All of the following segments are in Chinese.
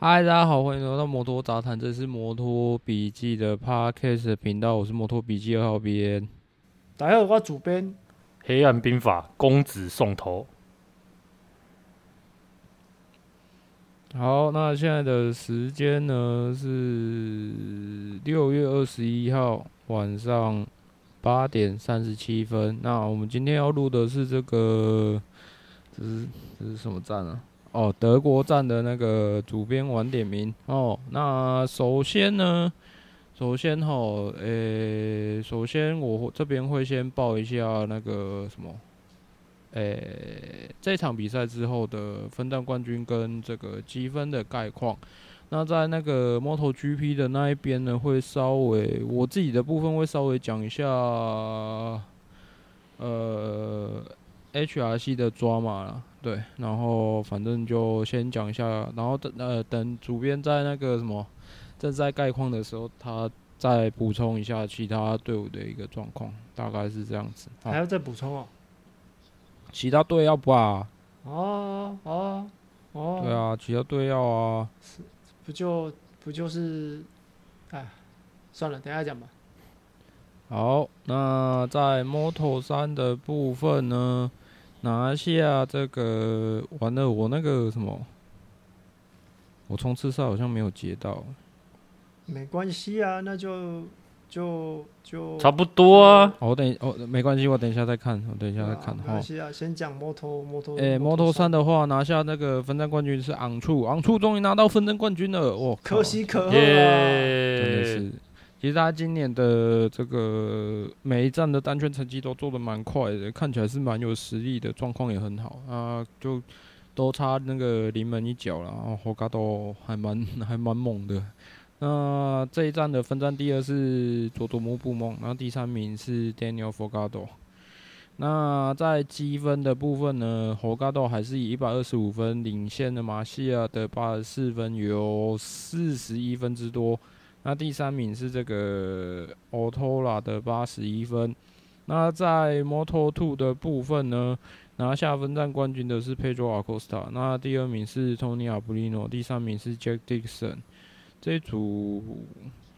嗨，大家好，欢迎来到摩托杂谈，这是摩托笔记的 Podcast 频道，我是摩托笔记二号编。大家好，我主编黑暗兵法公子送头。好，那现在的时间呢是六月二十一号晚上八点三十七分。那我们今天要录的是这个，这是这是什么站啊？哦，德国站的那个主编晚点名哦。那首先呢，首先哈，诶、首先我这边会先报一下那个什么，诶、这场比赛之后的分站冠军跟这个积分的概况。那在那个 MotoGP 的那一边呢，会稍微我自己的部分会稍微讲一下，呃，HRC 的抓马啦。对，然后反正就先讲一下，然后等呃等主编在那个什么正在概况的时候，他再补充一下其他队伍的一个状况，大概是这样子。还要再补充哦？其他队要不啊？哦哦哦。对啊，其他队要啊。是，不就不就是？哎，算了，等一下讲吧。好，那在 Moto3 的部分呢？拿下这个完了，我那个什么，我冲刺赛好像没有接到。没关系啊，那就就就差不多啊。我等哦，没关系，我等一下再看，我等一下再看。没关系啊，先讲摩托摩托。诶，摩托三的话，拿下那个分站冠军是昂处，昂处终于拿到分站冠军了，哇，可喜可贺啊真的是。其实他今年的这个每一站的单圈成绩都做得蛮快的，看起来是蛮有实力的，状况也很好啊，就都差那个临门一脚了。然后霍加多还蛮 还蛮猛的。那这一站的分站第二是佐佐木布梦，然后第三名是 Daniel Fogado。那在积分的部分呢，霍加多还是以一百二十五分领先的马西亚的八十四分，有四十一分之多。那第三名是这个 Otola 的八十一分。那在 Moto2 的部分呢，拿下分站冠军的是 Pedro Acosta。那第二名是 Tony Abrino，第三名是 Jack Dixon。这一组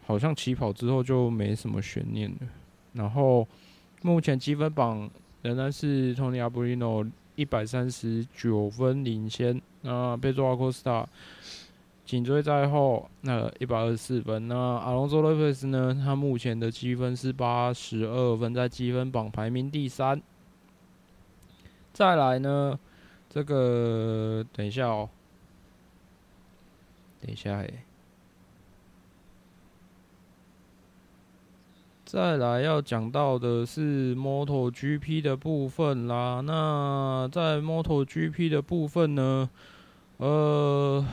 好像起跑之后就没什么悬念了。然后目前积分榜仍然是 Tony Abrino 一百三十九分领先。那 Pedro Acosta。紧追在后，那一百二十四分。那阿隆索·洛佩斯呢？他目前的积分是八十二分，在积分榜排名第三。再来呢，这个等一下哦，等一下哎，再来要讲到的是 MotoGP 的部分啦。那在 MotoGP 的部分呢，呃。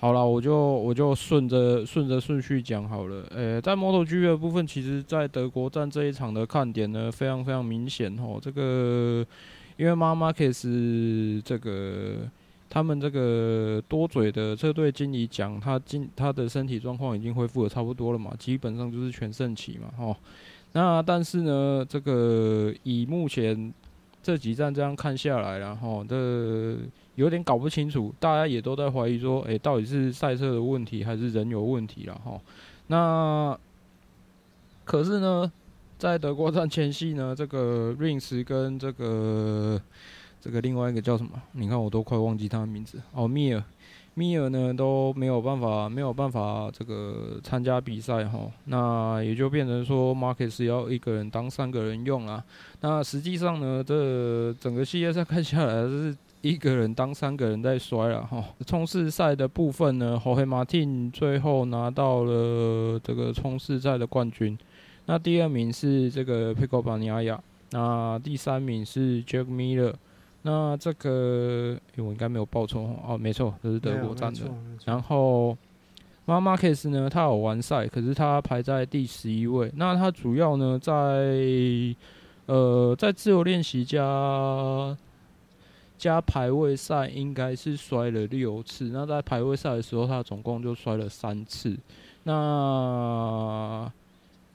好了，我就我就顺着顺着顺序讲好了。诶、在 MotoGP 的部分，其实，在德国站这一场的看点呢，非常非常明显哦。这个因为 Marc Marquez 这个他们这个多嘴的车队经理讲，他今他的身体状况已经恢复的差不多了嘛，基本上就是全盛期嘛，哦。那但是呢，这个以目前这几站这样看下来，然后这。有点搞不清楚，大家也都在怀疑说，诶、到底是赛车的问题还是人有问题了哈？那可是呢，在德国站前夕呢，这个 Rins 跟这个这个另外一个叫什么？你看我都快忘记他的名字哦，米尔，米尔呢都没有办法，没有办法这个参加比赛哈。那也就变成说，Marquez 要一个人当三个人用啊。那实际上呢，这整个系列赛看下来是。一个人当三个人在摔了哈。冲刺赛的部分呢，Jorge Martin 最后拿到了这个冲刺赛的冠军。那第二名是这个 Pecco Bagnaia，那第三名是 Jack Miller。那这个、欸、我应该没有报错哦，没错，这是德国站的。然后妈妈 case 呢，他有完赛，可是他排在第十一位。那他主要呢，在呃，在自由练习加加排位赛，应该是摔了六次。那在排位赛的时候，他总共就摔了三次。那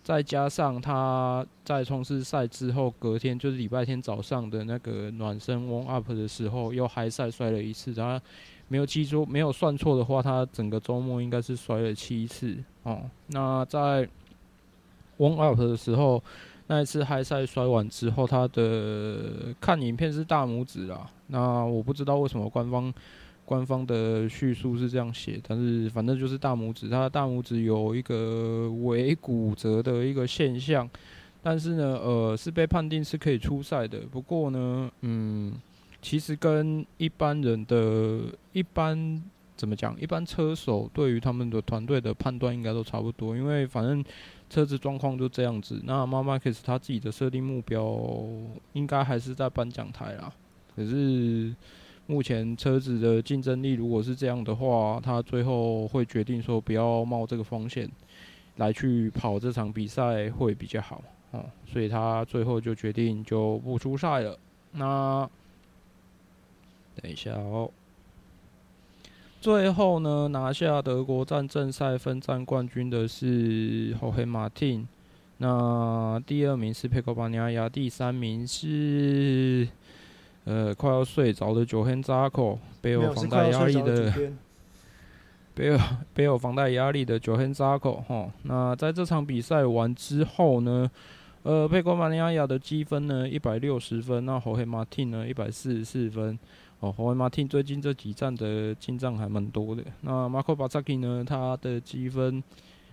再加上他在冲刺赛之后，隔天就是礼拜天早上的那个暖身 warm up 的时候，又嗨赛摔了一次。他没有记错，没有算错的话，他整个周末应该是摔了七次哦。那在 warm up 的时候，那一次嗨赛摔完之后，他的看影片是大拇指啦。那我不知道为什么官方。官方的叙述是这样写，但是反正就是大拇指，他的大拇指有一个尾骨折的一个现象，但是呢，呃，是被判定是可以出赛的。不过呢，嗯，其实跟一般人的一般怎么讲，一般车手对于他们的团队的判断应该都差不多，因为反正车子状况就这样子。那马马克斯他自己的设定目标应该还是在颁奖台啦，可是。目前车子的竞争力如果是这样的话，他最后会决定说不要冒这个风险来去跑这场比赛会比较好哦，所以他最后就决定就不出赛了。那等一下哦，最后呢，拿下德国站正赛分站冠军的是后黑马汀，那第二名是佩科巴尼亚，第三名是。呃，快要睡着的九黑扎克，背有房贷压力的，背有背有房贷压力的九黑扎克哈。那在这场比赛完之后呢，呃，佩科马尼亚亚的积分呢一百六十分，那侯黑马汀呢一百四十四分。哦，侯黑马汀最近这几站的进账还蛮多的。那马可巴扎基呢，他的积分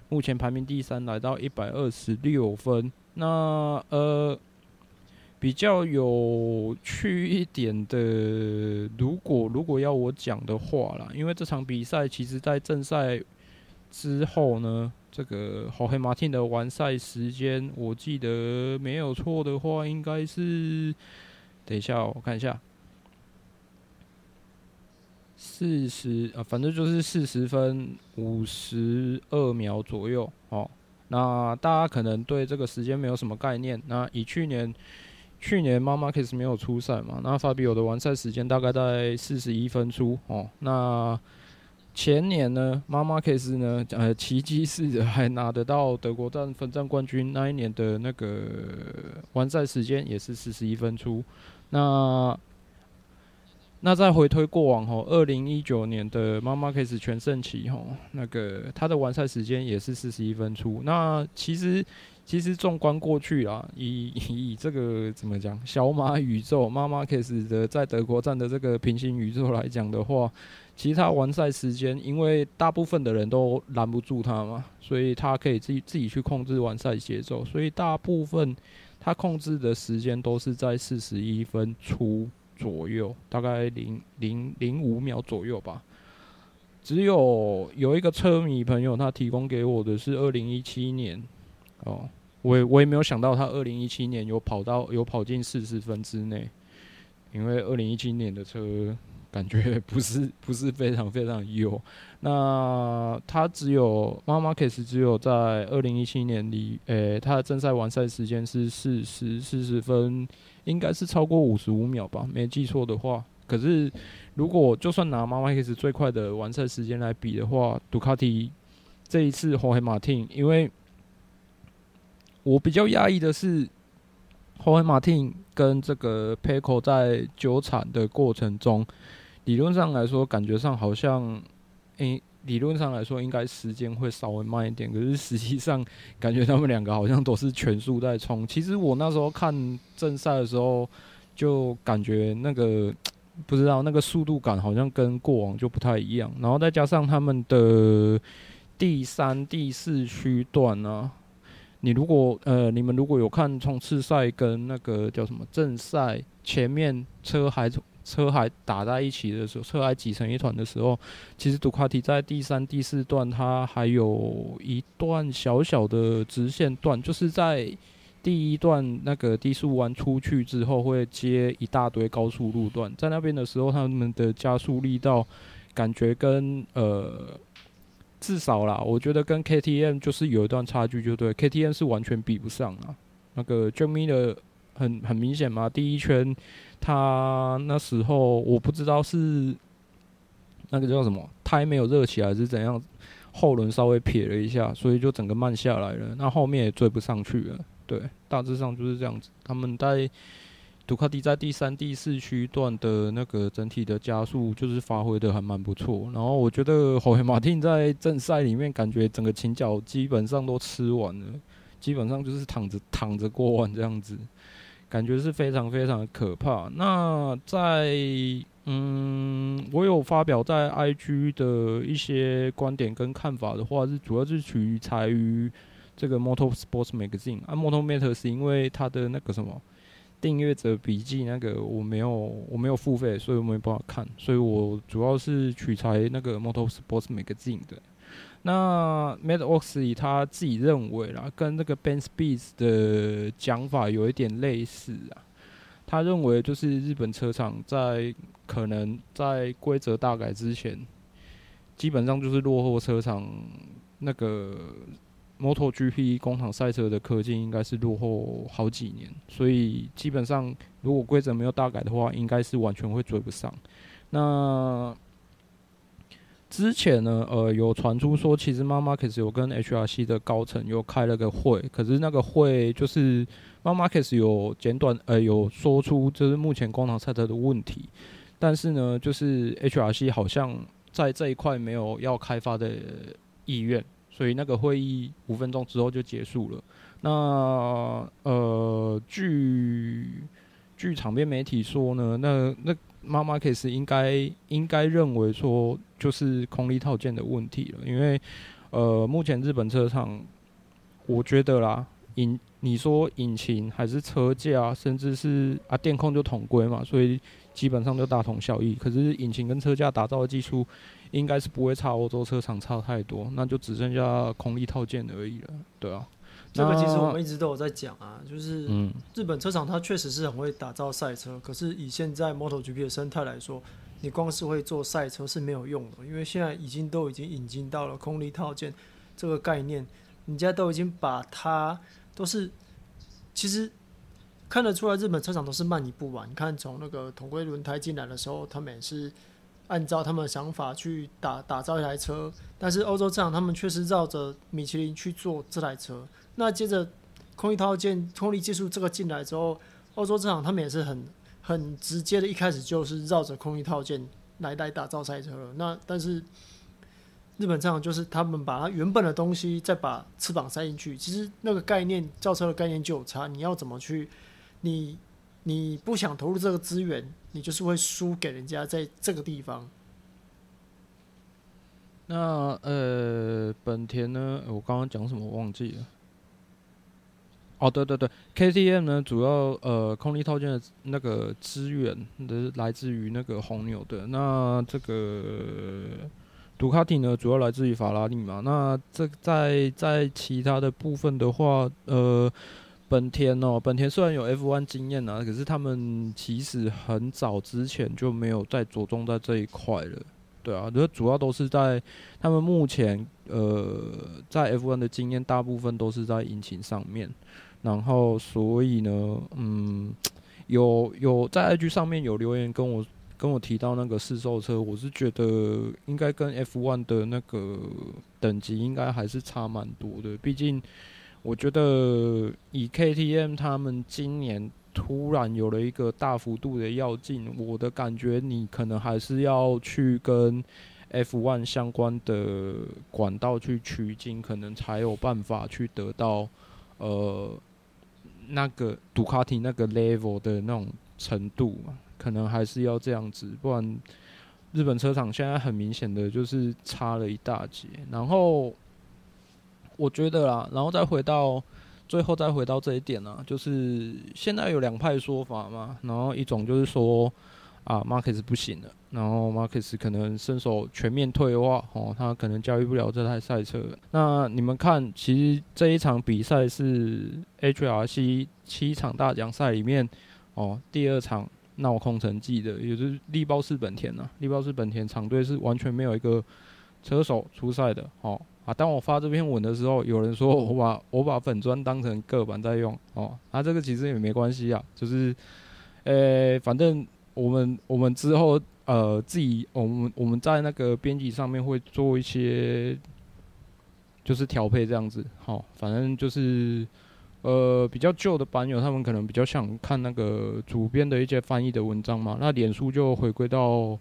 目前排名第三，来到一百二十六分。那呃。比较有趣一点的，如果如果要我讲的话啦，因为这场比赛其实在正赛之后呢，这个霍黑马汀的完赛时间，我记得没有错的话，应该是，等一下我看一下，四十啊，反正就是四十分五十二秒左右哦。那大家可能对这个时间没有什么概念，那以去年。去年马马克斯没有出赛嘛？那法比欧的完赛时间大概在四十一分出哦。那前年呢，马马克斯呢，呃，奇迹似的还拿得到德国站分站冠军。那一年的那个完赛时间也是四十一分出。那那再回推过往吼，二零一九年的马马克斯全盛期吼，那个他的完赛时间也是四十一分出。那其实。其实纵观过去啊，以以这个怎么讲，小马宇宙马马克斯的在德国站的这个平行宇宙来讲的话，其实他完赛时间，因为大部分的人都拦不住他嘛，所以他可以自己自己去控制完赛节奏，所以大部分他控制的时间都是在四十一分出左右，大概零零零五秒左右吧。只有有一个车迷朋友他提供给我的是二零一七年哦。我也我也没有想到他二零一七年有跑到有跑进四十分之内，因为二零一七年的车感觉不是不是非常非常优。那他只有马马克斯只有在二零一七年里，诶、欸，他的正赛完赛时间是四十四十分，应该是超过五十五秒吧，没记错的话。可是如果就算拿马马克斯最快的完赛时间来比的话，杜卡迪这一次红黑马汀，因为我比较压抑的是，霍黑马汀跟这个佩科在纠缠的过程中，理论上来说，感觉上好像，诶、理论上来说应该时间会稍微慢一点，可是实际上感觉他们两个好像都是全速在冲。其实我那时候看正赛的时候，就感觉那个 不知道那个速度感好像跟过往就不太一样，然后再加上他们的第三、第四区段呢。你如果呃，你们如果有看冲刺赛跟那个叫什么正赛，前面车还车还打在一起的时候，车还挤成一团的时候，其实杜卡迪在第三、第四段它还有一段小小的直线段，就是在第一段那个低速弯出去之后，会接一大堆高速路段，在那边的时候，他们的加速力道感觉跟呃至少啦，我觉得跟 KTM 就是有一段差距，就对，KTM 是完全比不上啊。那个 Jack Miller 很很明显嘛，第一圈他那时候我不知道是那个叫什么胎没有热起来还是怎样，后轮稍微撇了一下，所以就整个慢下来了，那后面也追不上去了。对，大致上就是这样子。他们在杜卡迪在第三、第四区段的那个整体的加速，就是发挥的还蛮不错。然后我觉得霍黑马丁在正赛里面，感觉整个倾角基本上都吃完了，基本上就是躺着躺着过弯这样子，感觉是非常非常的可怕。那在嗯，我有发表在 IG 的一些观点跟看法的话，是主要是取材于。这个 Motor Sports Magazine 啊，Motor Matter，是因为它的那个什么订阅者笔记那个我没有我没有付费，所以我没办法看，所以我主要是取材那个 Motor Sports Magazine 的。那 Matt Oxley 他自己认为啦，跟那个 Ben Spies 的讲法有一点类似啊。他认为就是日本车厂在可能在规则大改之前，基本上就是落后车厂那个。MotoGP 工厂赛车的科技应该是落后好几年，所以基本上如果规则没有大改的话，应该是完全会追不上。那之前呢，呃，有传出说，其实 MARMAC 有跟 HRC 的高层有开了个会，可是那个会就是 MARMAC 有简短，呃，有说出就是目前工厂赛车的问题，但是呢，就是 HRC 好像在这一块没有要开发的意愿。所以那个会议五分钟之后就结束了。那呃，据据场边媒体说呢，那那马马克斯应该应该认为说就是空力套件的问题了，因为呃，目前日本车厂，我觉得啦，引你说引擎还是车架，甚至是啊电控就统归嘛，所以基本上就大同小异。可是引擎跟车架打造的技术。应该是不会差欧洲车厂差太多，那就只剩下空力套件而已了，对啊。这个其实我们一直都有在讲啊，就是日本车厂它确实是很会打造赛车，可是以现在 MotoGP 的生态来说，你光是会做赛车是没有用的，因为现在已经都已经引进到了空力套件这个概念，人家都已经把它都是，其实看得出来日本车厂都是慢一步吧？你看从那个统规轮胎进来的时候，他们也是。按照他们的想法去打打造一台车，但是欧洲这样，他们确实绕着米其林去做这台车。那接着空力套件、空力技术这个进来之后，欧洲这样，他们也是很很直接的，一开始就是绕着空力套件来来打造赛车了。那但是日本这样，就是他们把它原本的东西再把翅膀塞进去，其实那个概念造车的概念就有差。你要怎么去？你你不想投入这个资源？你就是会输给人家在这个地方。那呃，本田呢？我刚刚讲什么我忘记了。哦，对对对，KTM 呢，主要呃空力套件的那个资源的来自于那个红牛的。那这个杜卡迪呢，主要来自于法拉利嘛。那这在在其他的部分的话，呃。本田哦，本田虽然有 F1 经验啊，可是他们其实很早之前就没有再着重在这一块了，对啊，就主要都是在他们目前呃在 F1 的经验，大部分都是在引擎上面，然后所以呢，嗯，有有在 IG 上面有留言跟我跟我提到那个试售车，我是觉得应该跟 F1 的那个等级应该还是差蛮多的，毕竟。我觉得以 KTM 他们今年突然有了一个大幅度的跃进，我的感觉你可能还是要去跟 F1 相关的管道去取经，可能才有办法去得到呃那个杜卡迪那个 level 的那种程度嘛，可能还是要这样子，不然日本车厂现在很明显的就是差了一大截，然后。我觉得啦，然后再回到最后，再回到这一点呢、就是现在有两派说法嘛。然后一种就是说，啊，Marcus 不行了，然后 Marcus 可能身手全面退化，哦，他可能驾驭不了这台赛车。那你们看，其实这一场比赛是 HRC 七场大奖赛里面，哦，第二场闹空城计的，也就是力包式本田呐、啊，力包式本田厂队是完全没有一个车手出赛的，哦，当我发这篇文的时候，有人说我把我把粉砖当成个板在用，哦，啊，这个其实也没关系啊，就是，呃、反正。我们我们之后呃自己我们我们在那个编辑上面会做一些就是调配这样子，好，反正就是呃比较旧的版友他们可能比较想看那个主编的一些翻译的文章嘛，那脸书就回归到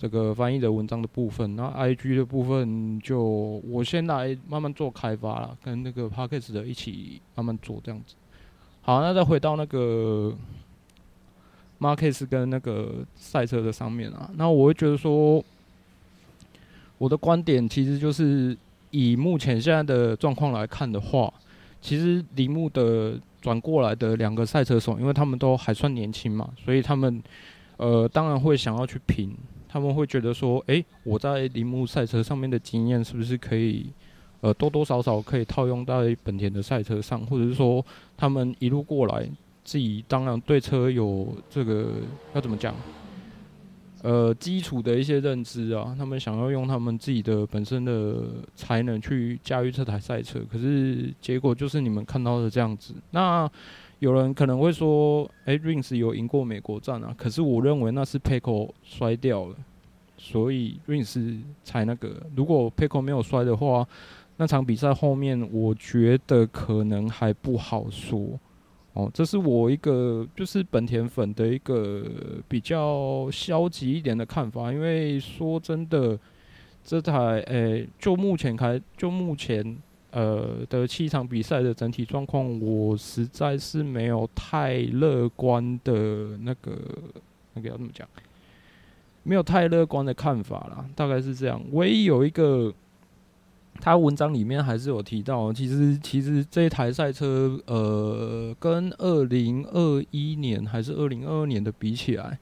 这个翻译的文章的部分，那 IG 的部分就我先来慢慢做开发了，跟那个 Podcast 的一起慢慢做这样子。好，那再回到那个。Marquez 跟那个赛车的上面啊，那我会觉得说，我的观点其实就是以目前现在的状况来看的话，其实铃木的转过来的两个赛车手，因为他们都还算年轻嘛，所以他们呃当然会想要去拼，他们会觉得说，诶，我在铃木赛车上面的经验是不是可以呃多多少少可以套用在本田的赛车上，或者是说他们一路过来。自己当然对车有这个要怎么讲？呃，基础的一些认知啊，他们想要用他们自己的本身的才能去驾驭这台赛车，可是结果就是你们看到的这样子。那有人可能会说，诶、，Rings 有赢过美国站啊，可是我认为那是 Pecco 摔掉了，所以 Rings 才那个。如果 Pecco 没有摔的话，那场比赛后面我觉得可能还不好说。哦，这是我一个就是本田粉的一个比较消极一点的看法，因为说真的，这台诶、就目前开，就目前呃的七场比赛的整体状况，我实在是没有太乐观的那个那个要怎么讲，没有太乐观的看法啦，大概是这样。唯一有一个。他文章里面还是有提到，其实其实这一台赛车，呃，跟二零二一年还是二零二二年的比起来，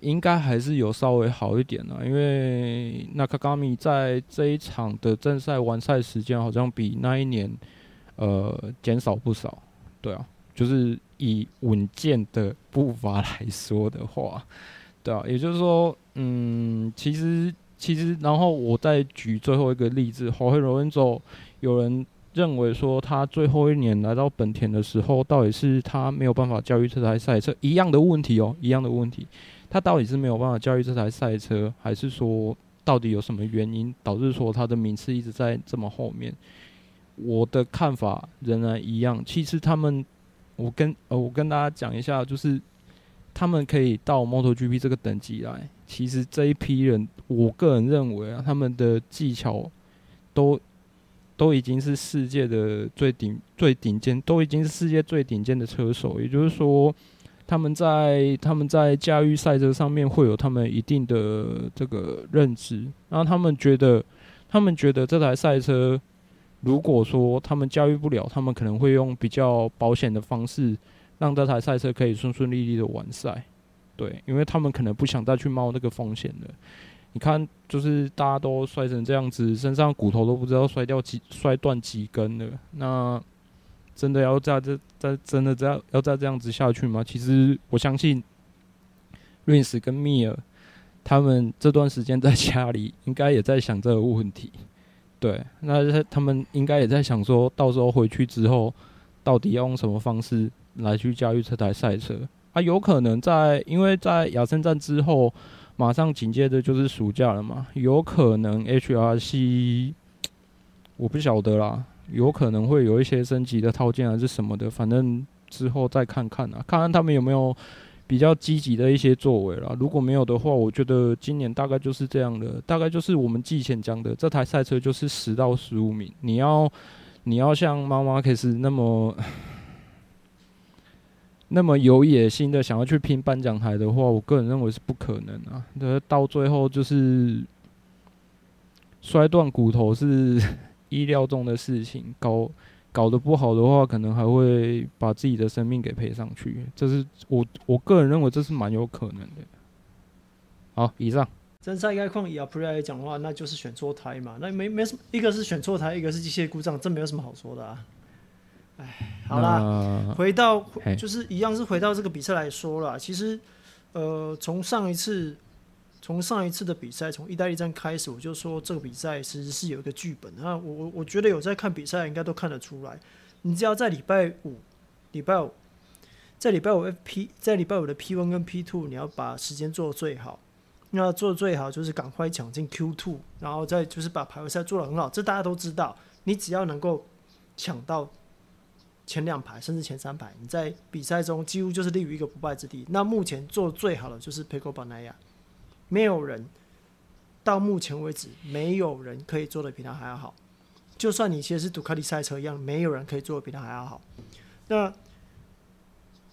应该还是有稍微好一点啦。因为那卡卡米在这一场的正赛完赛时间好像比那一年，呃，减少不少。对啊，就是以稳健的步伐来说的话，对啊，也就是说，嗯，其实。其实，然后我再举最后一个例子，豪黑罗恩佐，有人认为说他最后一年来到本田的时候，到底是他没有办法驾驭这台赛车，一样的问题哦，一样的问题，他到底是没有办法驾驭这台赛车，还是说到底有什么原因导致说他的名次一直在这么后面？我的看法仍然一样。其实他们，我跟呃，我跟大家讲一下，就是。他们可以到 MotoGP 这个等级来，其实这一批人，我个人认为啊，他们的技巧都都已经是世界的最顶最顶尖，都已经是世界最顶尖的车手。也就是说，他们在他们在驾驭赛车上面会有他们一定的这个认知，然后他们觉得，他们觉得这台赛车，如果说他们驾驭不了，他们可能会用比较保险的方式。让这台赛车可以顺顺利利的完赛，对，因为他们可能不想再去冒那个风险了。你看，就是大家都摔成这样子，身上骨头都不知道摔掉几、摔断几根了。那真的要再这、再真的这样要再这样子下去吗？其实我相信，Rins 跟 Mir 他们这段时间在家里应该也在想这个问题。对，那他们应该也在想说，到时候回去之后，到底要用什么方式？来去驾驭这台赛车啊，有可能在，因为在亚森站之后，马上紧接着就是暑假了嘛，有可能 HRC，我不晓得啦，有可能会有一些升级的套件还是什么的，反正之后再看看啊，看看他们有没有比较积极的一些作为啦。如果没有的话，我觉得今年大概就是这样的，大概就是我们季前讲的，这台赛车就是十到十五名，你要你要像马马克斯那么。那么有野心的想要去拼颁奖台的话，我个人认为是不可能啊。那到最后就是摔断骨头是意料中的事情，搞搞得不好的话，可能还会把自己的生命给赔上去。这是我我个人认为这是蛮有可能的。好，以上。真赛概况以 Aprilia 来讲的话，那就是选错胎嘛，那没没什么，一个是选错胎，一个是机械故障，这没有什么好说的啊。哎，好啦，回到就是一样是回到这个比赛来说啦。其实，呃，从上一次，从上一次的比赛，从意大利站开始，我就说这个比赛其实是有一个剧本啊。我我我觉得有在看比赛，应该都看得出来。你只要在礼拜五，礼拜五，在礼拜五 FP，在礼拜五的 P one 跟 P two，你要把时间做最好。那做最好就是赶快抢进 Q two，然后再就是把排位赛做得很好。这大家都知道，你只要能够抢到。前两排甚至前三排，你在比赛中几乎就是立于一个不败之地。那目前做最好的就是 Pecco Bagnaia，没有人到目前为止没有人可以做的比他还要好。就算你其实是杜卡迪赛车一样，没有人可以做的比他还要好。那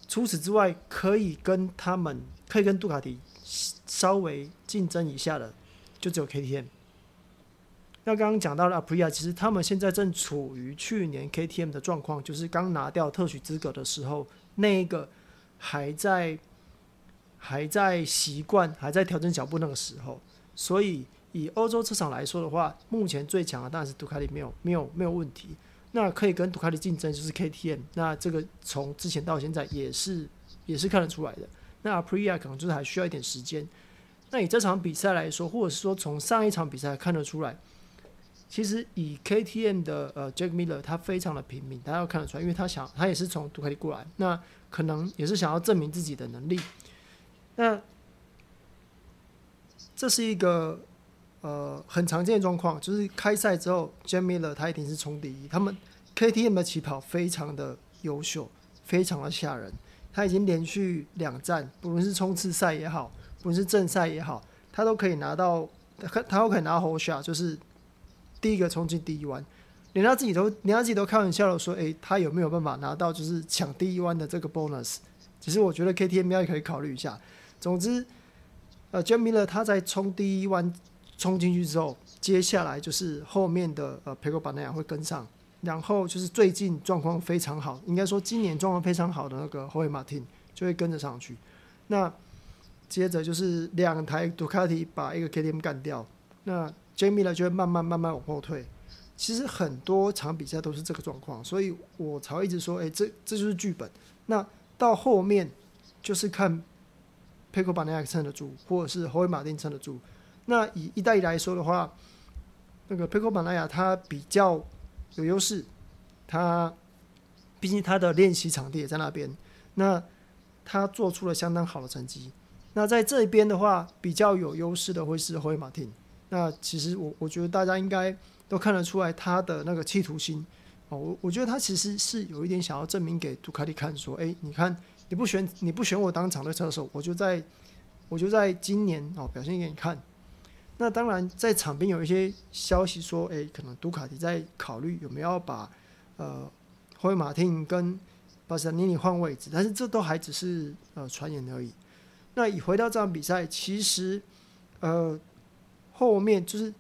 除此之外，可以跟他们可以跟杜卡迪稍微竞争一下的，就只有 KTM。那刚刚讲到了 Aprilia，其实他们现在正处于去年 KTM 的状况，就是刚拿掉特许资格的时候，那一个还在还在习惯、还在调整脚步那个时候。所以以欧洲车厂来说的话，目前最强的当然是杜卡迪，没有没有没有问题。那可以跟杜卡迪竞争就是 KTM，那这个从之前到现在也是也是看得出来的。那 Aprilia 可能就是还需要一点时间。那以这场比赛来说，或者是说从上一场比赛看得出来。其实以 KTM 的呃 Jack Miller，他非常的拼命，大家要看得出来，因为他想他也是从杜卡迪过来，那可能也是想要证明自己的能力。那这是一个呃很常见的状况，就是开赛之后，Jack Miller 他一定是冲第一。他们 KTM 的起跑非常的优秀，非常的吓人。他已经连续两站，不论是冲刺赛也好，不论是正赛也好，他都可以拿到，他他都可以拿 whole shot，就是。第一个冲进第一弯，连他自己都连他自己都开玩笑的说：“诶、欸，他有没有办法拿到就是抢第一弯的这个 bonus？” 其实我觉得 KTM 也可以考虑一下。总之，呃，Jack Miller 他在冲第一弯冲进去之后，接下来就是后面的呃 Pecco Bagnaia 会跟上，然后就是最近状况非常好，应该说今年状况非常好的那个 Jorge Martin 就会跟着上去。那接着就是两台杜卡迪把一个 KTM 干掉，那。Jack Miller 就会慢慢慢慢往后退，其实很多场比赛都是这个状况，所以我才会一直说，哎、这这就是剧本。那到后面就是看 Pecco Bagnaia 撑得住，或者是 Jorge Martin 撑得住。那以意大利来说的话，那个 Pecco Bagnaia 他比较有优势，他毕竟他的练习场地也在那边，那他做出了相当好的成绩。那在这边的话，比较有优势的会是 Jorge Martin。那其实我我觉得大家应该都看得出来他的那个企图心哦，我我觉得他其实是有一点想要证明给杜卡迪看，说，哎，你看你不选你不选我当场队车手，我就在我就在今年哦表现给你看。那当然在场边有一些消息说，哎，可能杜卡迪在考虑有没有把呃霍伊马汀跟巴斯塔尼尼换位置，但是这都还只是呃传言而已。那以回到这场比赛，其实呃。后面就是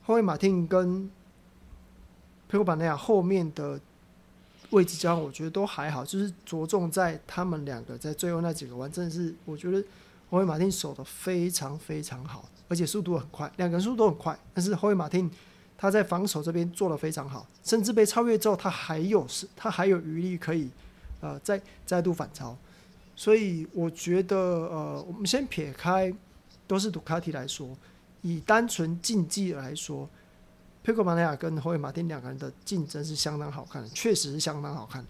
后面马丁跟佩科巴内亚后面的位置交换，我觉得都还好，就是着重在他们两个在最后那几个弯，真的是我觉得后面马丁守的非常非常好，而且速度很快，两个人速度很快。但是后面马丁他在防守这边做的非常好，甚至被超越之后，他还有是，他还有余力可以呃再再度反超。所以我觉得呃，我们先撇开都是杜卡迪来说。以单纯竞技来说，Pecco Bagnaia 跟霍伊马丁两个人的竞争是相当好看的，确实是相当好看。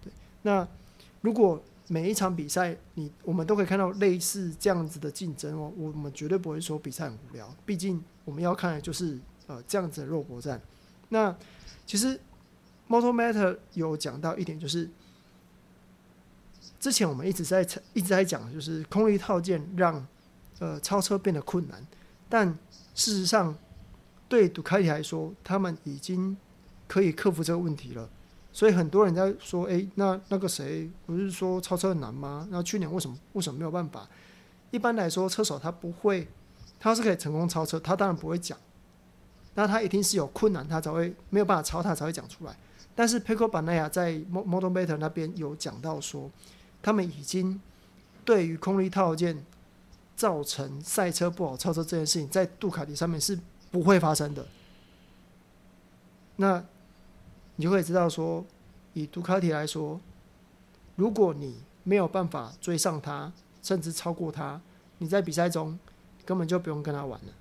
对，那如果每一场比赛你我们都可以看到类似这样子的竞争哦，我们绝对不会说比赛很无聊。毕竟我们要看的就是呃这样子的肉搏战。那其实 Moto Matter 有讲到一点，就是之前我们一直在一直在讲，就是空力套件让呃超车变得困难。但事实上，对杜卡迪来说，他们已经可以克服这个问题了。所以很多人在说：“诶，那那个谁不是说超车很难吗？那去年为什么为什么没有办法？”一般来说，车手他不会，他是可以成功超车，他当然不会讲。那他一定是有困难，他才会没有办法超，他才会讲出来。但是 Pecco b a n a y a 在 Motometer 那边有讲到说，他们已经对于空力套件。造成赛车不好超车这件事情，在杜卡迪上面是不会发生的。那你就会知道说，以杜卡迪来说，如果你没有办法追上他，甚至超过他，你在比赛中根本就不用跟他玩了。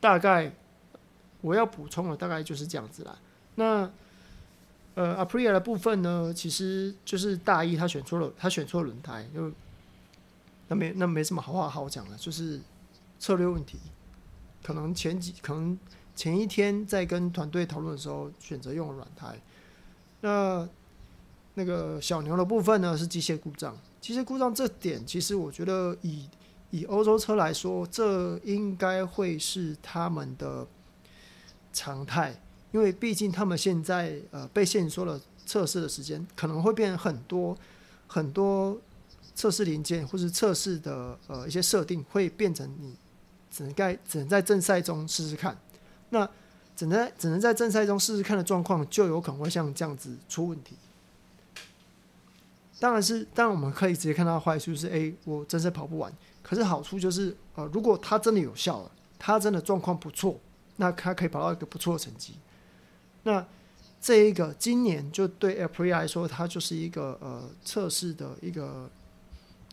大概我要补充的大概就是这样子啦。那呃，Aprilia 的部分呢，其实就是大一他选错了，他选错轮胎，就那没那没什么好话好讲了，就是策略问题。可能前几可能前一天在跟团队讨论的时候，选择用了软胎。那那个小牛的部分呢，是机械故障。机械故障这点，其实我觉得以以欧洲车来说，这应该会是他们的常态。因为毕竟他们现在呃被限缩了测试的时间，可能会变很多很多测试零件或是测试的呃一些设定会变成你只能在只能在正赛中试试看，那只能只能在正赛中试试看的状况，就有可能会像这样子出问题。当然是，当然我们可以直接看到坏处，是诶，我真是跑不完。可是好处就是呃，如果他真的有效了，他真的状况不错，那他可以跑到一个不错的成绩。那这一个今年就对 Aprilia 来说，它就是一个呃测试的一个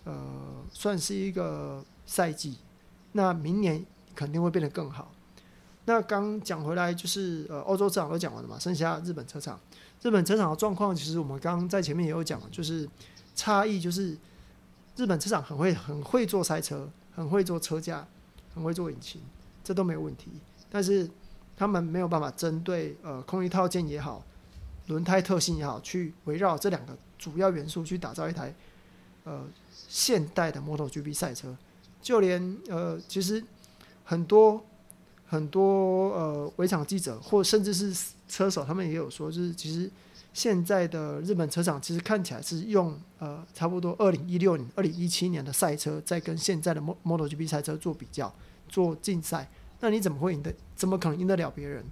呃算是一个赛季。那明年肯定会变得更好。那刚讲回来就是呃欧洲车厂都讲完了嘛，剩下日本车厂。日本车厂的状况其实我们刚刚在前面也有讲，就是差异就是日本车厂很会很会做赛车，很会做车架，很会做引擎，这都没有问题。但是他们没有办法针对呃空力套件也好，轮胎特性也好，去围绕这两个主要元素去打造一台呃现代的 MotoGP 赛车。就连呃其实很多很多呃围场记者或甚至是车手，他们也有说，就是其实现在的日本车厂其实看起来是用呃差不多二零一六年、二零一七年的赛车在跟现在的 MotoGP 赛车做比较、做竞赛。那你怎么会赢得？怎么可能赢得了别人？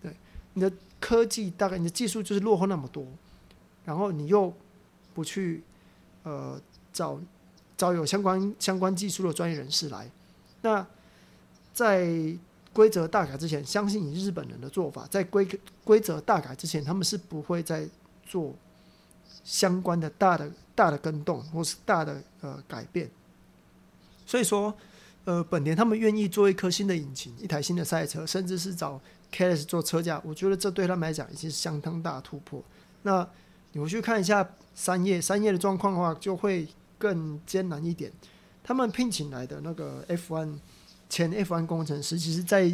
对，你的科技大概你的技术就是落后那么多，然后你又不去呃找找有相关相关技术的专业人士来。那在规则大改之前，相信以日本人的做法，在规规则大改之前，他们是不会再做相关的大的大的更动或是大的呃改变。所以说。呃，本田他们愿意做一颗新的引擎，一台新的赛车，甚至是找 KS 做车架，我觉得这对他们来讲已经是相当大的突破。那你回去看一下三叶，三叶的状况的话，就会更艰难一点。他们聘请来的那个 F1 前 F1 工程师，其实在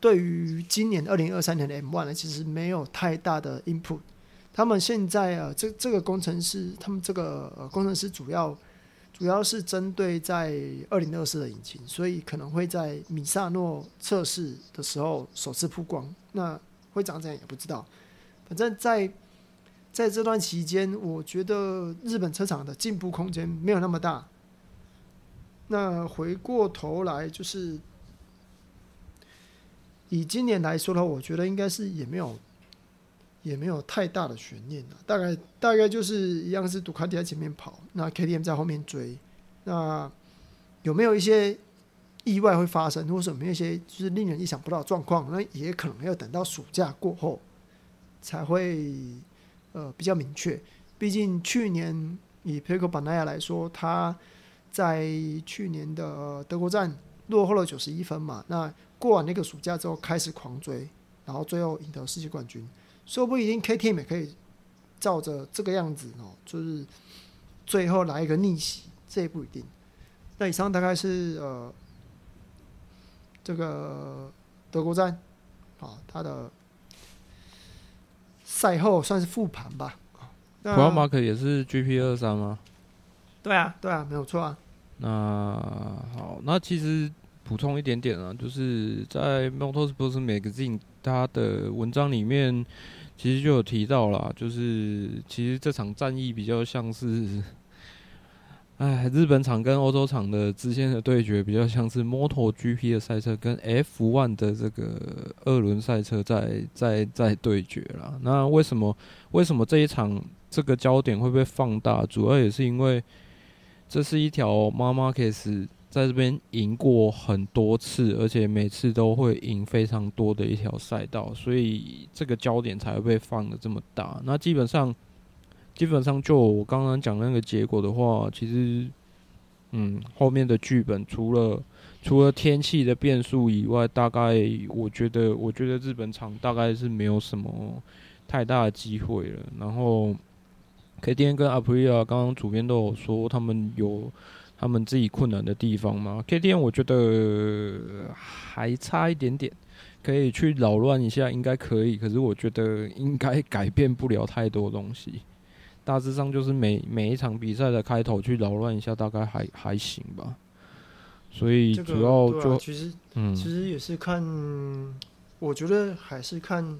对于今年二零二三年的 M1 呢，其实没有太大的 input。他们现在啊，这这个工程师，他们这个呃工程师主要。主要是针对在二零二四的引擎，所以可能会在米萨诺测试的时候首次曝光。那会长怎样也不知道。反正在在这段期间，我觉得日本车厂的进步空间没有那么大。那回过头来，就是以今年来说的话，我觉得应该是也没有。也没有太大的悬念了，大概大概就是一样是杜卡迪在前面跑，那 KTM 在后面追，那有没有一些意外会发生，或者有没有一些就是令人意想不到的状况？那也可能要等到暑假过后才会呃比较明确。毕竟去年以 Pecco Bagnaia 来说，他在去年的德国站落后了九十一分嘛，那过完那个暑假之后开始狂追，然后最后赢得世界冠军。说不一定 KTM 也可以照着这个样子哦，就是最后来一个逆袭，这也不一定。那以上大概是呃这个德国站啊，它的赛后算是复盘吧。普拉马可也是 GP 二三吗？对啊，对啊，没有错啊。那好，那其实补充一点点啊，就是在 Motorsport Magazine 它的文章里面。其实就有提到了，就是其实这场战役比较像是，哎，日本厂跟欧洲厂的之间的对决，比较像是 MotoGP 的赛车跟 F1 的这个二轮赛车在在在对决了。那为什么为什么这一场这个焦点会被放大？主要也是因为这是一条马马克斯在这边赢过很多次，而且每次都会赢非常多的一条赛道，所以这个焦点才会被放的这么大。那基本上，基本上就我刚刚讲那个结果的话，其实，嗯，后面的剧本除了除了天气的变数以外，大概我觉得，我觉得日本场大概是没有什么太大的机会了。然后。K T N 跟 Aprilia 刚刚主编都有说，他们有他们自己困难的地方嘛。K T N 我觉得还差一点点，可以去扰乱一下，应该可以。可是我觉得应该改变不了太多东西。大致上就是每每一场比赛的开头去扰乱一下，大概还还行吧。所以主要就、其实，嗯，其实也是看，我觉得还是看。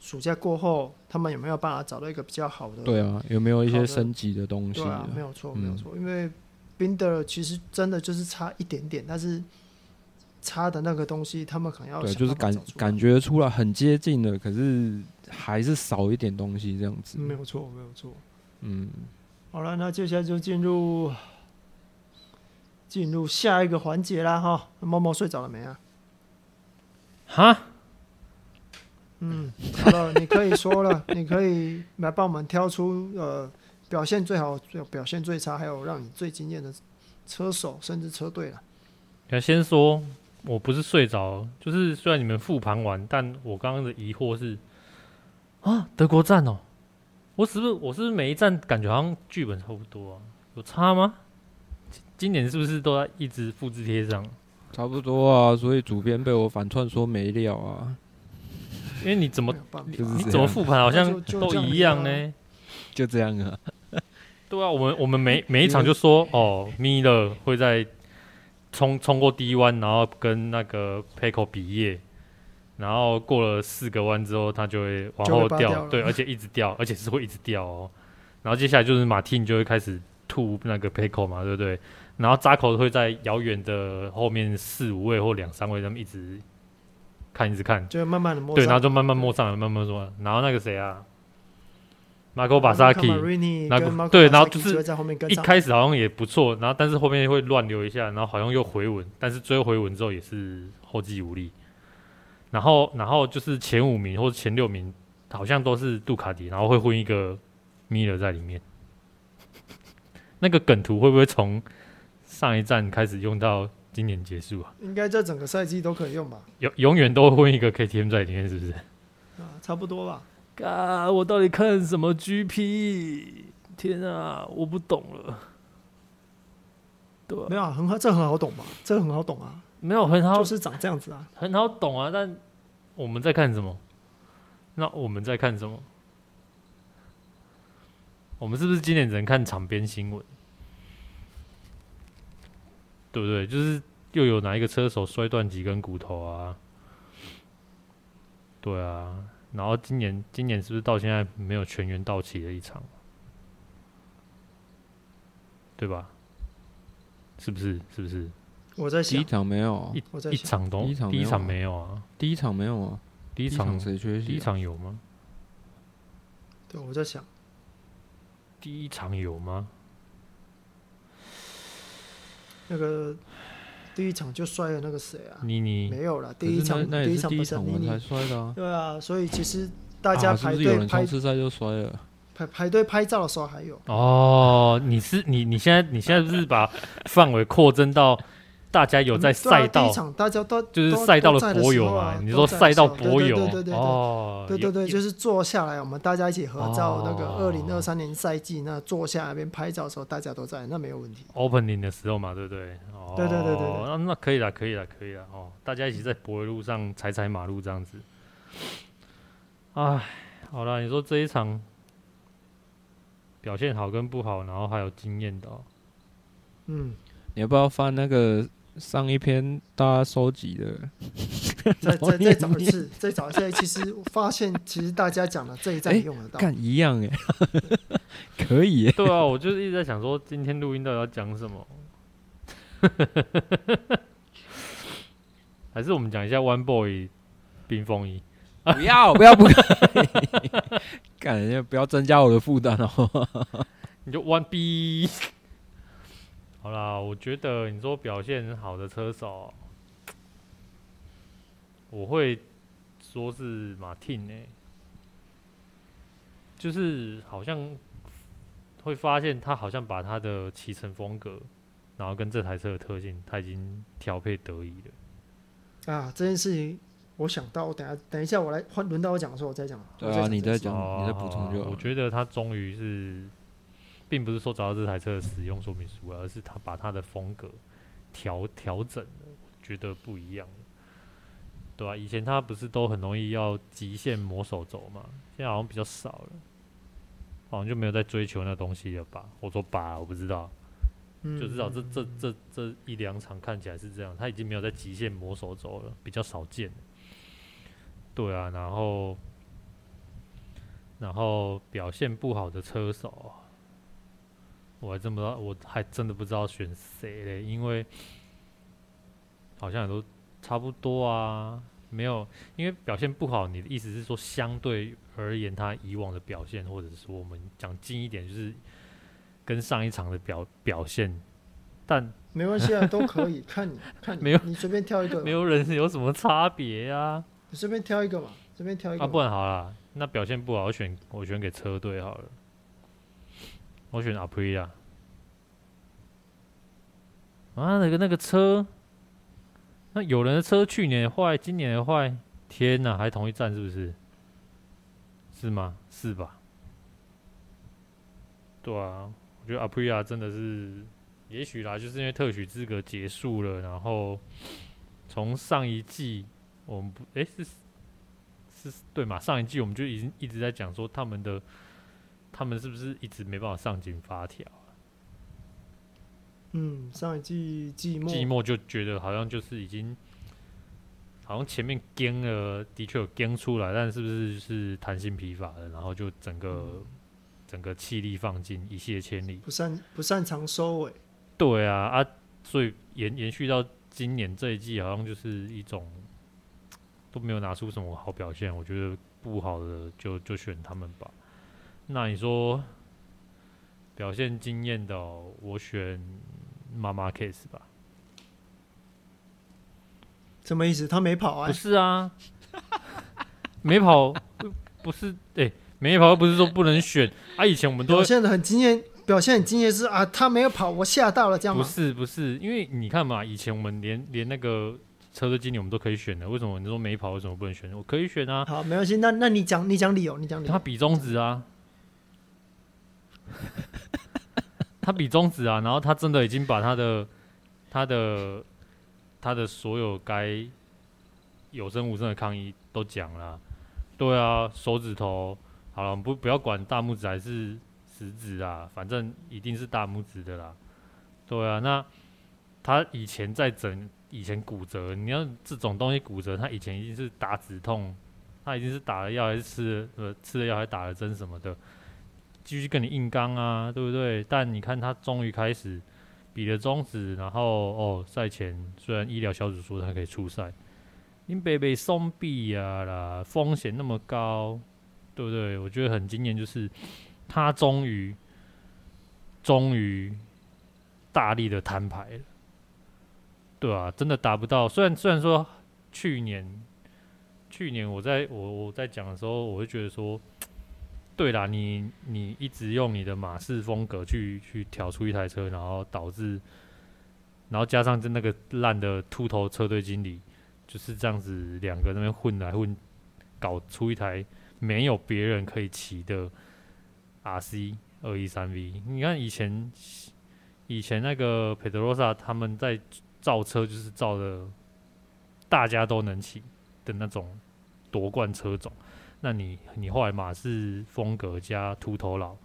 暑假过后，他们有没有办法找到一个比较好的？对啊，有没有一些升级的东西？对啊，没有错，没有错。因为 Binder 其实真的就是差一点点，但是差的那个东西，他们可能要对，就是感感觉出来很接近的，可是还是少一点东西这样子。没有错，没有错。嗯，好了，那接下来就进入进入下一个环节啦，哈。猫猫睡着了没啊？哈？嗯，好了，你可以说了，你可以来帮我们挑出呃表现最好、最表现最差，还有让你最惊艳的车手，甚至车队了。要先说，我不是睡着，就是虽然你们复盘完，但我刚刚的疑惑是啊，德国站哦，我是不是我是不是每一站感觉好像剧本差不多啊？有差吗？今年是不是都在一直复制贴上？差不多啊，所以主编被我反串说没料啊。因为你怎么你怎么复盘好像都一样呢？就这样啊。对啊，我们我们每每一场就说哦，米勒会在冲冲过第一弯，然后跟那个 Pecco 比耶，然后过了四个弯之后，他就会往后掉，掉，对，而且一直掉，而且是会一直掉哦。然后接下来就是马汀就会开始吐那个 Pecco 嘛，对不对？然后扎口会在遥远的后面四五位或两三位，他们一直。看一直看，就慢慢的摸，对，然后就慢慢摸上来，慢慢摸上来。然后那个谁啊，马可巴萨基，那个对，然后就是一开始好像也不错，然后但是后面会乱流一下，然后好像又回稳，但是最后回稳之后也是后继无力。然后，然后就是前五名或者前六名好像都是杜卡迪，然后会混一个米勒在里面。那个梗图会不会从上一站开始用到？今年结束啊，应该这整个赛季都可以用吧？永永远都会混一个 KTM 在里面，是不是？啊，差不多吧。啊，我到底看什么 GP？天啊，我不懂了。对，没有，啊很好，这很好懂吧？这很好懂啊。没有很好，就是长这样子啊，很好懂啊。但我们在看什么？那我们在看什么？我们是不是今年只能看场边新闻？对不对？就是又有哪一个车手摔断几根骨头啊？对啊，然后今年今年是不是到现在没有全员到齐的一场？对吧？是不是？是不是？我在想第一场没有，一一场都第一场没有啊，第一场没有啊，第一场谁缺席？第一场有吗？对，我在想，第一场有吗？那个第一场就摔了那个谁啊？妮妮没有了。第一场第一场不是妮妮才摔的啊？对啊，所以其实大家排队拍次赛就摔了，排排队拍照的时候还有。哦，你是你你现在你现在不是把范围扩增到。大家有在赛道，大家都就是赛道的博友嘛？你说赛道博友对，对对对，就是坐下来，我们大家一起合照。那个二零二三年赛季，那坐下那边拍照的时候，大家都在，那没有问题。Opening 的时候嘛，对不对？对对对对，那那可以了，可以了，可以了哦！大家一起在柏油路上踩踩马路这样子。哎，好了，你说这一场表现好跟不好，然后还有经验的，嗯，你要不要发那个？上一篇大家收集的，再再再找一次，再找一下。其实发现，其实大家讲的这一站用得到，干、欸、一样哎，可以耶。对啊，我就是一直在想说，今天录音到底要讲什么？还是我们讲一下 One Boy 冰风衣？不要不要不要，干人家不要增加我的负担哦。你就 One B。好啦，我觉得你说表现好的车手，我会说是马丁呢，就是好像会发现他好像把他的骑乘风格，然后跟这台车的特性，他已经调配得宜了。啊，这件事情我想到，我等下等一下我来换轮到我讲的时候我再讲。对啊，你再讲，你再补充就好。我觉得他终于是，并不是说找到这台车的使用说明书，而是他把他的风格调调整了，觉得不一样。对啊，以前他不是都很容易要极限磨手轴嘛？现在好像比较少了，好像就没有在追求那东西了吧？我说吧，我不知道，就知道这这这这一两场看起来是这样，他已经没有在极限磨手轴了，比较少见。对啊，然后然后表现不好的车手，我还真不知道，我还真的不知道选谁嘞，因为好像也都。差不多啊，没有，因为表现不好。你的意思是说，相对而言，他以往的表现，或者是说，我们讲近一点，就是跟上一场的表表现。但没关系啊，都可以看你看你，没有，你随便挑一个，没有人有什么差别呀、啊？你随便挑一个嘛，随便挑一个。啊，不然好了，那表现不好，我选我选给车队好了，我选阿普利亚。啊，那个那个车。那有人的车去年坏，今年也坏，天哪，还同一站是不是？是吗？是吧？对啊，我觉得阿普利亚真的是，也许啦，就是因为特许资格结束了，然后从上一季我们不，哎、是是，对嘛？上一季我们就已经一直在讲说他们的，他们是不是一直没办法上紧发条？嗯，上一季季末，季末就觉得好像就是已经，好像前面跟了，的确有跟出来，但是不是是弹性疲乏了，然后就整个、嗯、整个气力放尽，一泻千里，不擅不擅长收尾。对啊啊，所以延延续到今年这一季，好像就是一种都没有拿出什么好表现，我觉得不好的就就选他们吧。那你说？表现惊艳的、喔，我选妈妈 case 吧。什么意思？他没跑啊？不是啊，没跑，不是，哎、欸，没跑又不是说不能选啊。以前我们都表现的很惊艳，表现很惊艳是啊，他没有跑，我吓到了，这样吗？不是，不是，因为你看嘛，以前我们连连那个车队经理我们都可以选的，为什么你说没跑，为什么不能选？我可以选啊。好，没关系，那那你讲，你讲理由，你讲理由。他比中指啊。他比中指啊，然后他真的已经把他的、他的、他的所有该有声无声的抗议都讲了。对啊，手指头好了，不不要管大拇指还是食指啊，反正一定是大拇指的啦。对啊，那他以前在整，以前骨折，你要这种东西骨折，他以前一定是打止痛，他已经是打了药还是吃了呃吃了药还打了针什么的。继续跟你硬刚啊，对不对？但你看他终于开始比了中指，然后哦，赛前虽然医疗小组说他可以出赛，因北北松闭啊啦，风险那么高，对不对？我觉得很惊艳，就是他终于终于大力的摊牌了，对啊，真的达不到。虽然虽然说去年去年我在我我在讲的时候，我会觉得说。对啦，你你一直用你的马式风格去去调出一台车，然后导致，然后加上这那个烂的秃头车队经理，就是这样子两个那边混来混，搞出一台没有别人可以骑的 RC 二一三 V。你看以前以前那个佩德罗萨他们在造车，就是造的大家都能骑的那种夺冠车种。那你你后来马氏风格加秃头佬，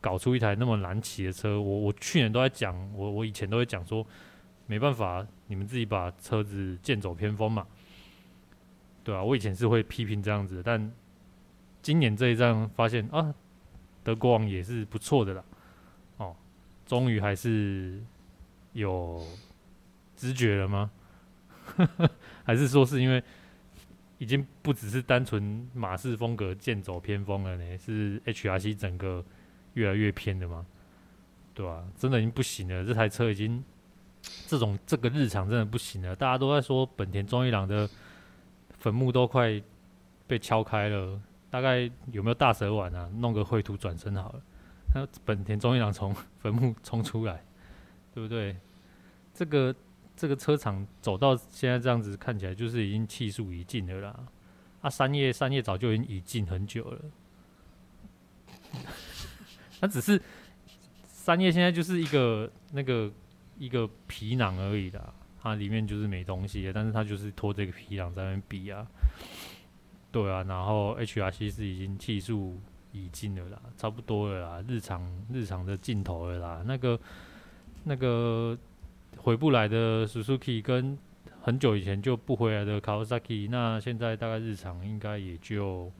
搞出一台那么难骑的车，我我去年都在讲，我我以前都会讲说，没办法，你们自己把车子剑走偏锋嘛，对啊，我以前是会批评这样子，但今年这一站发现啊，德国王也是不错的啦，哦，终于还是有知觉了吗？还是说是因为？已经不只是单纯马式风格剑走偏锋了呢，是 HRC 整个越来越偏的吗？对吧、真的已经不行了，这台车已经这种这个日常真的不行了。大家都在说本田中一郎的坟墓都快被敲开了，大概有没有大蛇丸啊？弄个绘图转身好了，那本田中一郎从坟墓冲出来，对不对？这个这个车厂走到现在这样子，看起来就是已经气数已尽了啦。啊，三叶三叶早就已经已尽很久了。它只是三叶现在就是一个那个一个皮囊而已的，它里面就是没东西，但是它就是拖这个皮囊在那边比啊，对啊，然后 HRC 是已经气数已尽了啦，差不多了啦，日常日常的尽头了啦，那个那个回不来的 Suzuki 跟很久以前就不回来的 Kawasaki，那现在大概日常应该也就。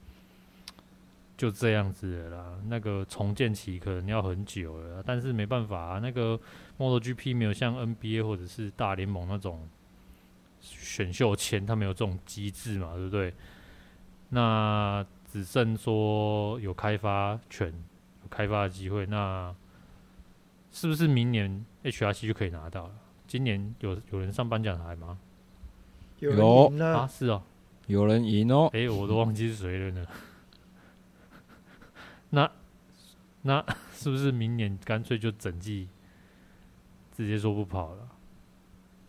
就这样子了啦，那个重建期可能要很久了，但是没办法啊，那个 MotoGP 没有像 NBA 或者是大联盟那种选秀签，它没有这种机制嘛，对不对？那只剩说有开发权、有开发的机会，那是不是明年 HRC 就可以拿到了？今年有有人上颁奖台吗？有啊，是哦，有人赢哦，哎、欸，我都忘记是谁了呢。那那是不是明年干脆就整季直接说不跑了？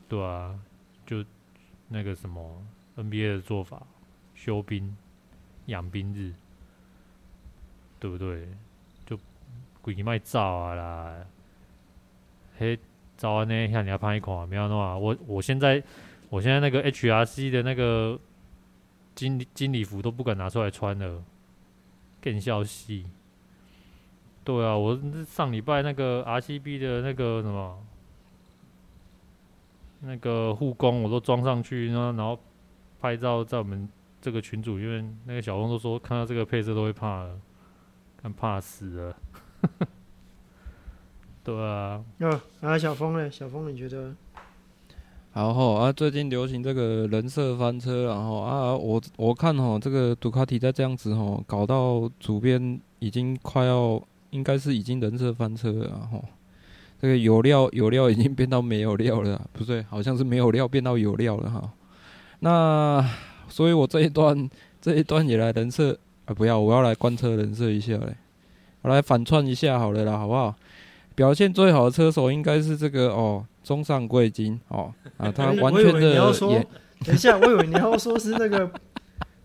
对啊，就那个什么 NBA 的做法，休兵养兵日，对不对？就鬼卖照啊啦，嘿，早安呢，像你要拍一款，没有弄啊。我我现在我现在那个 HRC 的那个经经理服都不敢拿出来穿了。更笑戏，对啊，我上礼拜那个 RCB 的那个什么，那个护工我都装上去，然后然后拍照在我们这个群组，因为那个小峰都说看到这个配色都会怕了，看怕死了，对啊。哦，啊，小峰呢？小峰你觉得？然后啊，最近流行这个人设翻车，然后啊，我我看哈，这个杜卡迪在这样子哈，搞到主编已经快要，应该是已经人设翻车了哈。这个有料有料已经变到没有料了，不对，好像是没有料变到有料了哈。那所以我这一段这一段也来人设啊，不要，我要来贯彻人设一下嘞，我来反串一下好了啦，好不好？表现最好的车手应该是这个哦。中上贵金哦啊，他完全的。等一下，我以为你要说是那个，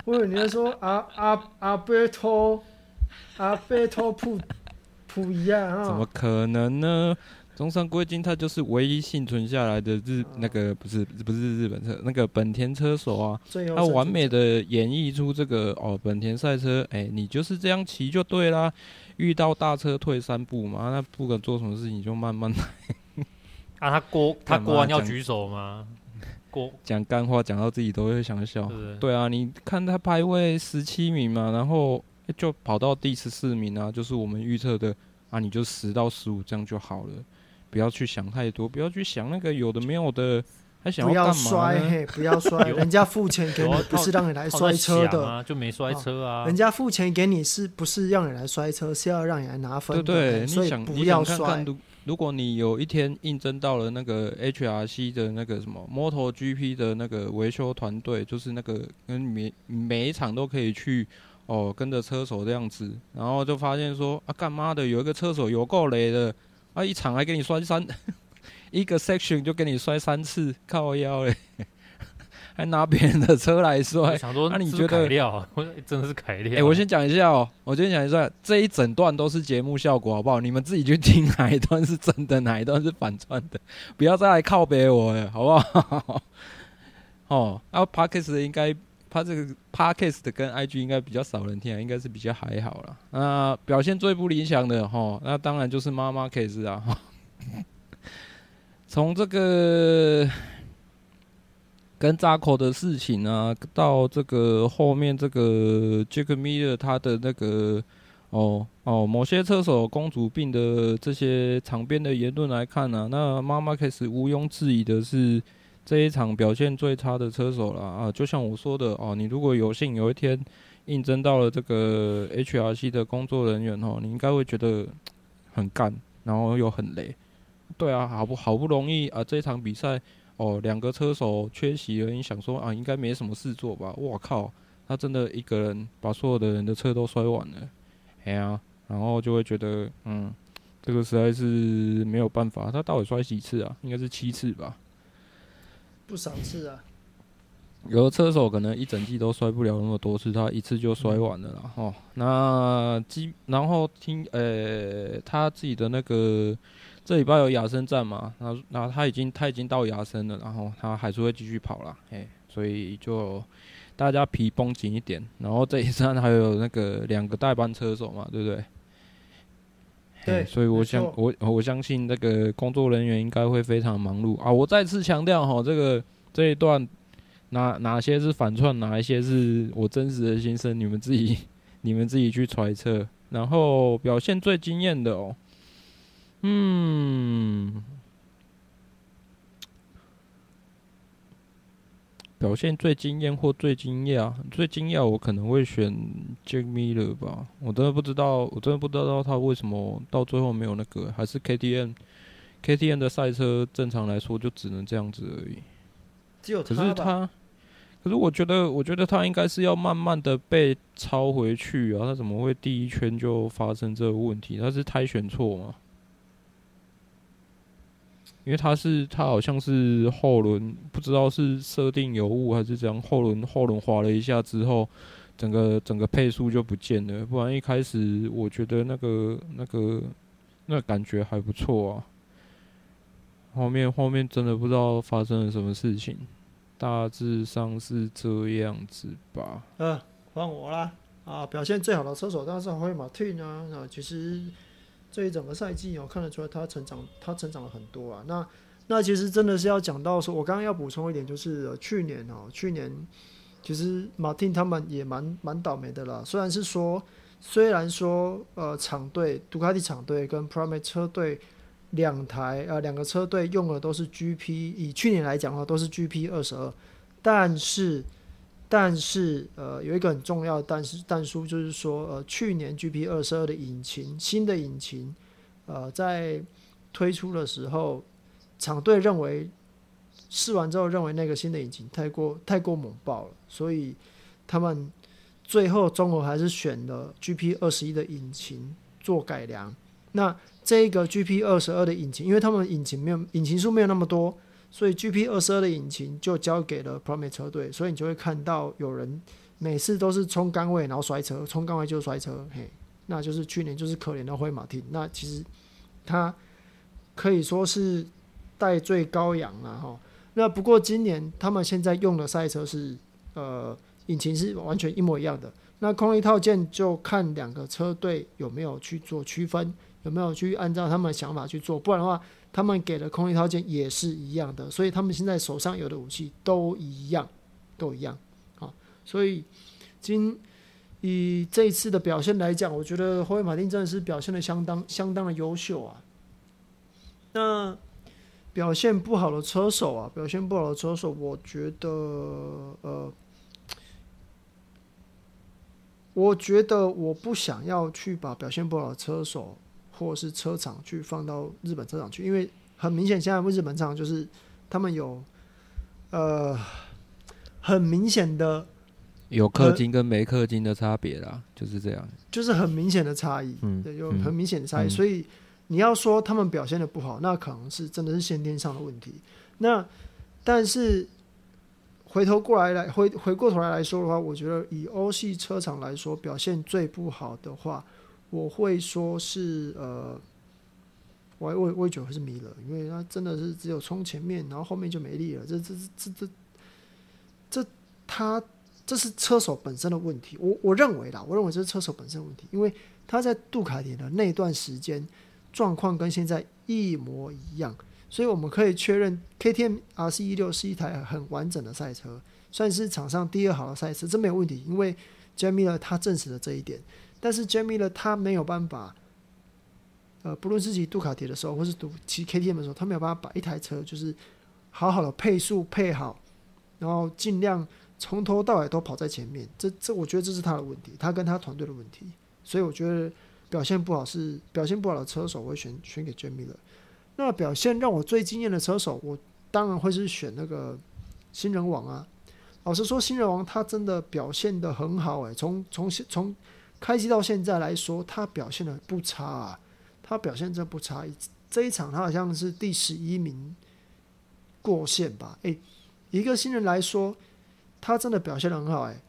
我以为你要说阿阿阿贝托阿贝托普普一样啊？怎么可能呢？中上贵金他就是唯一幸存下来的日那个不是不是日本车那个本田车手啊，他完美的演绎出这个哦本田赛车，哎、欸，你就是这样骑就对啦，遇到大车退三步嘛，那不管做什么事情就慢慢来。啊，他过他过完要举手吗？过讲干话讲到自己都会想笑。对啊，你看他排位十七名嘛，然后就跑到第十四名啊，就是我们预测的啊，你就十到十五这样就好了，不要去想太多，不要去想那个有的没有的，还想要干嘛？不要摔，嘿，不要摔，人家付钱给你不是让你来摔车的，啊、就没摔车啊。人家付钱给你是不是让你来摔车，是要让你来拿分的，对对，所以不要摔。如果你有一天应征到了那个 HRC 的那个什么 MotoGP 的那个维修团队，就是那个跟每每一场都可以去哦，跟着车手这样子，然后就发现说啊，干妈的有一个车手有够雷的，啊，一场还给你摔三，一个 section 就给你摔三次，靠腰嘞。还拿别人的车来摔，那你觉得？真的是凯料。哎，我先讲一下哦，我先讲一下，这一整段都是节目效果，好不好？你们自己去听哪一段是真的，哪一段是反串的，不要再来靠别我了，好不好？哦，然后 Podcast 应该，他这个 Podcast 跟 IG 应该比较少人听啊，应该是比较还好了。那表现最不理想的哈，那当然就是妈妈 case 啊。从这个。跟扎口的事情啊，到这个后面这个 Jack Miller 他的那个哦哦，某些车手公主病的这些场边的言论来看呢、那马马克斯毋庸置疑的是这一场表现最差的车手了啊！就像我说的哦，你如果有幸有一天应征到了这个 HRC 的工作人员哦，你应该会觉得很干然后又很累。对啊，好不好不容易啊，这场比赛哦，两个车手缺席了，你想说啊，应该没什么事做吧？我靠，他真的一个人把所有的人的车都摔完了，哎呀，然后就会觉得，嗯，这个实在是没有办法。他到底摔几次啊？应该是七次吧？不少次啊。有的车手可能一整季都摔不了那么多次，他一次就摔完了啦。哦，那基然后听呃、欸，他自己的那个这礼拜有亚森站嘛？那那他已经他已经到亚森了，然后他还是会继续跑了。哎，所以就大家皮绷紧一点。然后这一站还有那个两个代班车手嘛，对不对？对，所以我相我我相信那个工作人员应该会非常忙碌啊。我再次强调哈，这个这一段。哪哪些是反串，哪一些是我真实的心声？你们自己，你们自己去揣测。然后表现最惊艳的哦，嗯，表现最惊艳或最惊讶，最惊讶我可能会选 Jack Miller 吧。我真的不知道，我真的不知道他为什么到最后没有那个，还是 KTM，KTM 的赛车正常来说就只能这样子而已。只有他可是他。可是我觉得，我觉得他应该是要慢慢的被超回去啊！他怎么会第一圈就发生这个问题？他是胎选错吗？因为他是他好像是后轮不知道是设定有误还是怎样，后轮后轮滑了一下之后，整个整个配速就不见了。不然一开始我觉得那个那个那感觉还不错啊。后面后面真的不知道发生了什么事情。大致上是这样子吧。呃，换我啦。啊，表现最好的车手当然是霍华马汀啊。其实这一整个赛季我看得出来他成长，他成长了很多啊。那那其实真的是要讲到说，我刚刚要补充一点，就是、去年哦，去年其实马汀他们也蛮蛮倒霉的啦。虽然是说，虽然说呃，厂队杜卡迪厂队跟 Pramac 车队。两台呃，两个车队用的都是 GP，以去年来讲的话都是 GP 二十二，但是但是呃有一个很重要的但是但书就是说呃去年 GP 二十二的引擎新的引擎呃在推出的时候，厂队认为试完之后认为那个新的引擎太过太过猛爆了，所以他们最后综合还是选了 GP 二十一的引擎做改良，那。这个 GP 二十二的引擎，因为他们引擎没有引擎数没有那么多，所以 GP 二十二的引擎就交给了 Pramac 车队，所以你就会看到有人每次都是冲杆位然后摔车，冲杆位就摔车，嘿，那就是去年就是可怜的灰马汀。那其实他可以说是代罪羔羊了哈。那不过今年他们现在用的赛车是呃引擎是完全一模一样的，那空力套件就看两个车队有没有去做区分。有没有去按照他们的想法去做？不然的话，他们给的空力套件也是一样的，所以他们现在手上有的武器都一样，都一样。好，所以今以这一次的表现来讲，我觉得霍华马丁真的是表现的相当相当的优秀啊。那表现不好的车手啊，表现不好的车手，我觉得呃，我觉得我不想要去把表现不好的车手。或是车厂去放到日本车厂去，因为很明显，现在日本车厂就是他们有呃很明显的有氪金跟没氪金的差别啦，就是这样，就是很明显的差异，嗯，对，有很明显的差异，嗯，所以你要说他们表现的不好，那可能是真的是先天上的问题。那但是回头过来来回回过头来来说的话，我觉得以欧系车厂来说，表现最不好的话。我会说是呃，我我我也觉得是米勒，因为他真的是只有冲前面，然后后面就没力了。这这这这这他这是车手本身的问题。我我认为啦，我认为这是车手本身的问题，因为他在杜卡迪的那段时间状况跟现在一模一样，所以我们可以确认 KTM RC16 是一台很完整的赛车，算是场上第二好的赛车，这没有问题，因为杰米勒他证实了这一点。但是 Jamie 呢，他没有办法，呃，不论是骑杜卡迪的时候，或是骑 KTM 的时候，他没有办法把一台车就是好好的配速配好，然后尽量从头到尾都跑在前面。这这，我觉得这是他的问题，他跟他团队的问题。所以我觉得表现不好是表现不好的车手，我会选选给 Jack Miller。那表现让我最惊艳的车手，我当然会是选那个新人王啊。老实说，新人王他真的表现得很好诶、从从从开机到现在来说，他表现的不差啊，他表现真不差。这一场他好像是第十一名过线吧？诶、一个新人来说，他真的表现的很好诶、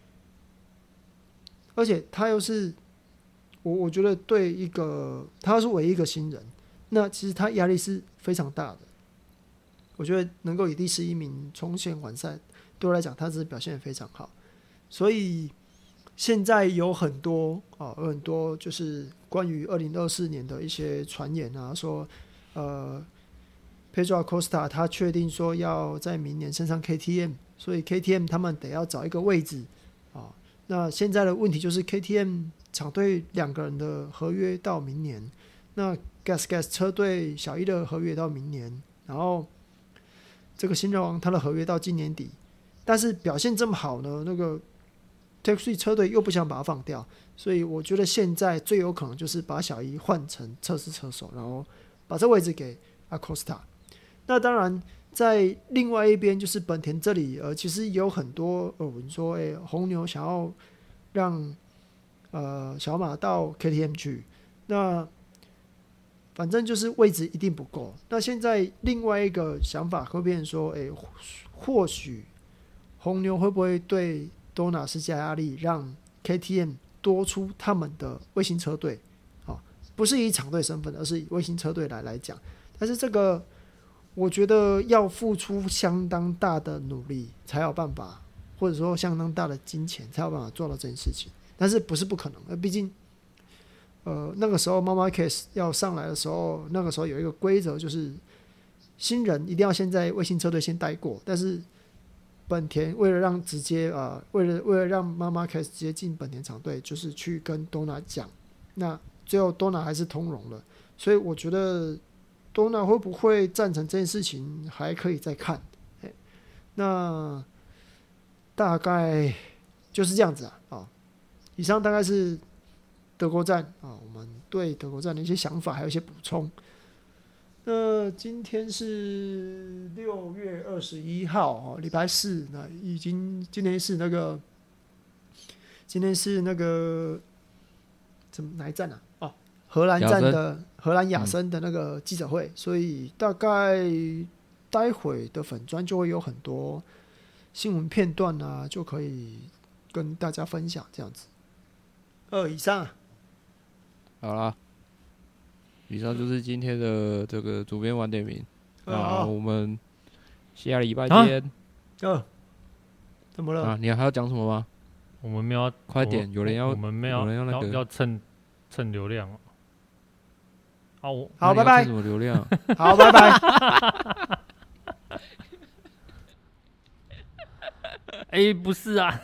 而且他又是我我觉得对一个他是唯一一个新人，那其实他压力是非常大的。我觉得能够以第十一名冲线完赛。对我来讲，他是表现的非常好，所以现在有很多啊，有很多就是关于二零二四年的一些传言啊，说呃，Pedro Costa 他确定说要在明年升上 KTM，所以 KTM 他们得要找一个位置啊。那现在的问题就是 KTM 厂队两个人的合约到明年，那 Gas Gas 车队小一的合约到明年，然后这个新人王他的合约到今年底。但是表现这么好呢？那个 Tech3 车队又不想把它放掉，所以我觉得现在最有可能就是把小一换成测试车手，然后把这位置给 Acosta。那当然，在另外一边就是本田这里，呃，其实有很多呃，我们说，诶，红牛想要让呃小马到 KTM 去，那反正就是位置一定不够。那现在另外一个想法会变成说，诶，或许。红牛会不会对多纳施加压力，让 KTM 多出他们的卫星车队？啊，不是以厂队身份，而是以卫星车队来来讲。但是这个，我觉得要付出相当大的努力才有办法，或者说相当大的金钱才有办法做到这件事情。但是不是不可能？呃，毕竟，呃，那个时候 Marc Marquez 要上来的时候，那个时候有一个规则，就是新人一定要先在卫星车队先待过，但是。本田为了让直接啊、呃，为了为了让妈妈开始直接进本田厂队，就是去跟多纳讲，那最后多纳还是通融了，所以我觉得多纳会不会赞成这件事情还可以再看。那大概就是这样子啊。啊，以上大概是德国站啊，我们对德国站的一些想法还有一些补充。那今天是六月二十一号哦，礼拜四。那已经今天是那个，今天是那个怎么哪一站啊？哦，荷兰站的荷兰雅森的那个记者会，所以大概待会的粉砖就会有很多新闻片段啊，就可以跟大家分享这样子。二以上，好了。以上就是今天的这个主编晚点名，那我们下礼拜见。啊，怎么了？啊，你还要讲什么吗？我们没有，快点，有人要，我们没有，有人要那个要蹭蹭流量。好，好，拜拜。什么流量？好，拜拜。哎，不是啊。